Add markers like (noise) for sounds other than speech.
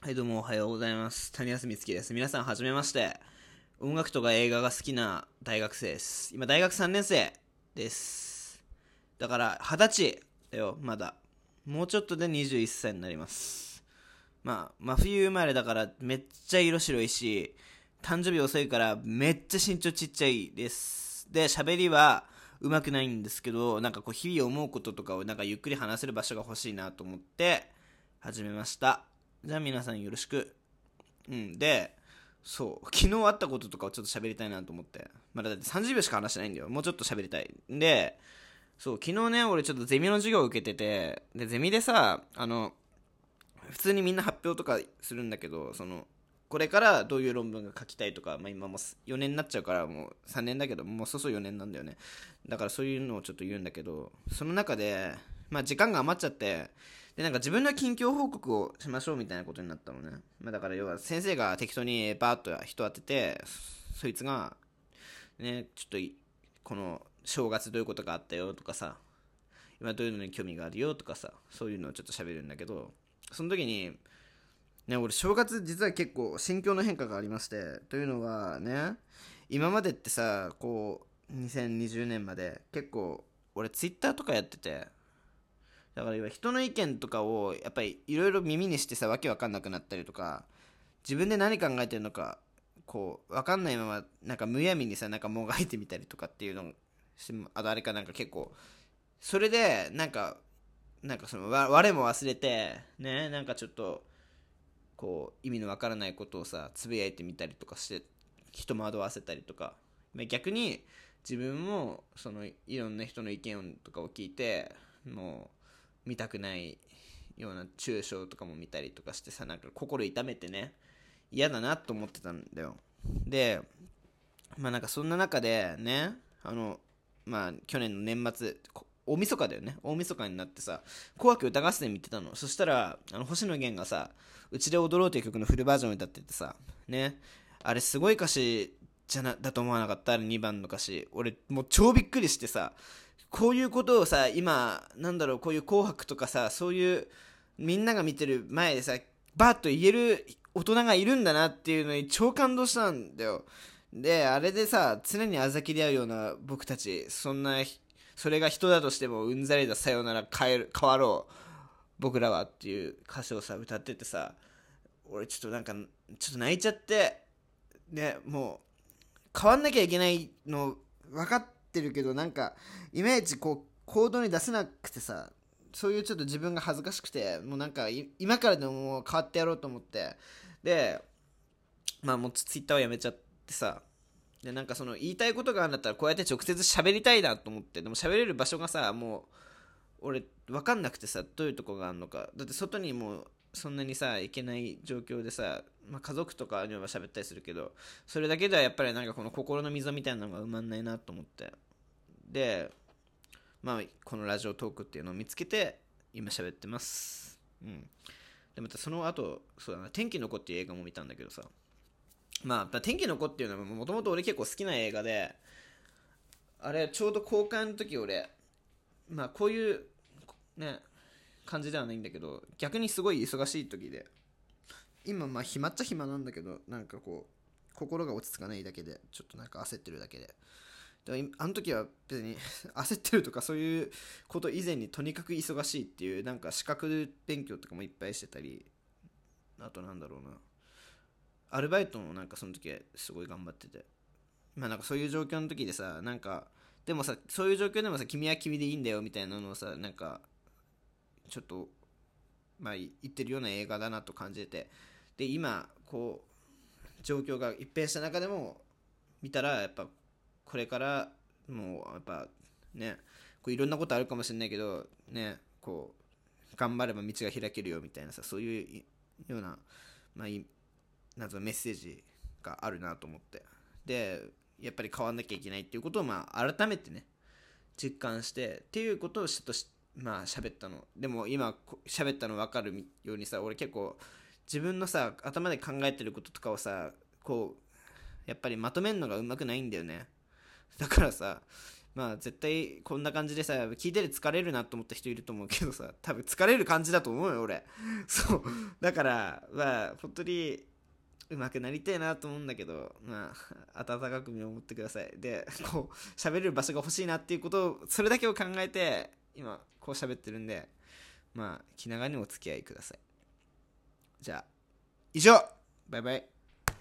はい、どうもおはようございます。谷康光です。皆さん、はじめまして。音楽とか映画が好きな大学生です。今、大学3年生です。だから、20歳だよ、まだ。もうちょっとで21歳になります。まあ、真冬生まれだから、めっちゃ色白いし、誕生日遅いから、めっちゃ身長ちっちゃいです。で、喋りは、うまくないんですけど、なんかこう、日々思うこととかを、なんかゆっくり話せる場所が欲しいなと思って、始めました。じゃあ皆さんよろしく。うん。で、そう、(laughs) 昨日あったこととかをちょっと喋りたいなと思って。まだだって30秒しか話してないんだよ。もうちょっと喋りたい。で、そう、昨日ね、俺ちょっとゼミの授業を受けてて、で、ゼミでさ、あの、普通にみんな発表とかするんだけど、その、これからどういう論文が書きたいとか、まあ、今も4年になっちゃうからもう3年だけどもうそろそろ4年なんだよねだからそういうのをちょっと言うんだけどその中で、まあ、時間が余っちゃってでなんか自分の近況報告をしましょうみたいなことになったのね、まあ、だから要は先生が適当にバーッと人当ててそいつがねちょっとこの正月どういうことがあったよとかさ今どういうのに興味があるよとかさそういうのをちょっと喋るんだけどその時にね俺正月実は結構心境の変化がありましてというのはね今までってさこう2020年まで結構俺ツイッターとかやっててだから要は人の意見とかをやっぱりいろいろ耳にしてさわけわかんなくなったりとか自分で何考えてるのかこうわかんないままなんかむやみにさなんかもがいてみたりとかっていうのをしてあとあれかなんか結構それでなんかなんかその我も忘れてねなんかちょっとこう意味のわからないことをさつぶやいてみたりとかして人惑わせたりとか。逆に自分もそのいろんな人の意見とかを聞いてもう見たくないような中傷とかも見たりとかしてさなんか心痛めてね嫌だなと思ってたんだよ。でまあなんかそんな中でねあのまあ去年の年末大晦日だよね。大晦日になってさ「紅白歌合戦」見てたの。そしたらあの星野源がさ「うちで踊ろう」という曲のフルバージョンを歌っててさね。あれすごい歌詞じゃなだと思わなかった。あれ2番の歌詞。俺もう超びっくりしてさこういうことをさ今なんだろうこういう「紅白」とかさそういうみんなが見てる前でさバーッと言える大人がいるんだなっていうのに超感動したんだよ。であれでさ常にあざきり合うような僕たちそんなそれが人だとしてもうんざりださようなら変える変わろう僕らはっていう歌詞をさ歌っててさ俺ちょっとなんかちょっと泣いちゃってねもう変わんなきゃいけないの分かってるけどなんかいまいちこう行動に出せなくてさそういうちょっと自分が恥ずかしくてもうなんか今からでももう変わってやろうと思って。でまあもうツイッターをやめちゃってさ。でなんかその言いたいことがあるんだったらこうやって直接喋りたいなと思って。でも喋れる場所がさもう俺分かんなくてさどういうとこがあるのか。だって外にもうそんなにさ行けない状況でさ、まあ、家族とかには喋ったりするけどそれだけではやっぱりなんかこの心の溝みたいなのが埋まんないなと思って。でまあこのラジオトークっていうのを見つけて今喋ってます。うん。でまたその後そうだな「天気の子」っていう映画も見たんだけどさ。まあ、天気の子っていうのはもともと俺結構好きな映画で、あれちょうど公開の時俺、まあこういうね、感じではないんだけど、逆にすごい忙しい時で、今まあ暇っちゃ暇なんだけど、なんかこう、心が落ち着かないだけで、ちょっとなんか焦ってるだけで。でもあの時は別に (laughs) 焦ってるとかそういうこと以前にとにかく忙しいっていうなんか資格勉強とかもいっぱいしてたりあとなんだろうな。アルバイトもなんかその時はすごい頑張ってて。まあなんかそういう状況の時でさなんかでもさそういう状況でもさ君は君でいいんだよみたいなのをさなんかちょっとまあ言ってるような映画だなと感じてて。で今こう状況が一変した中でも見たらやっぱこれからもうやっぱねこういろんなことあるかもしれないけどねこう頑張れば道が開けるよみたいなさそういうようなまあ謎のメッセージがあるなと思って。でやっぱり変わんなきゃいけないっていうことをまあ改めてね実感してっていうことをちょっとまあ喋ったの。でも今喋ったの分かるようにさ俺結構自分のさ頭で考えてることとかをさこうやっぱりまとめるのがうまくないんだよね。(laughs) だからさまあ絶対こんな感じでさ聞いてて疲れるなと思った人いると思うけどさ多分疲れる感じだと思うよ俺。(laughs) そう。だからまあ本当に上手くなりたいなと思うんだけどまあ温かく見守ってください。でこう喋れる場所が欲しいなっていうことをそれだけを考えて今こう喋ってるんでまあ気長にお付き合いください。じゃあ以上!バイバイ。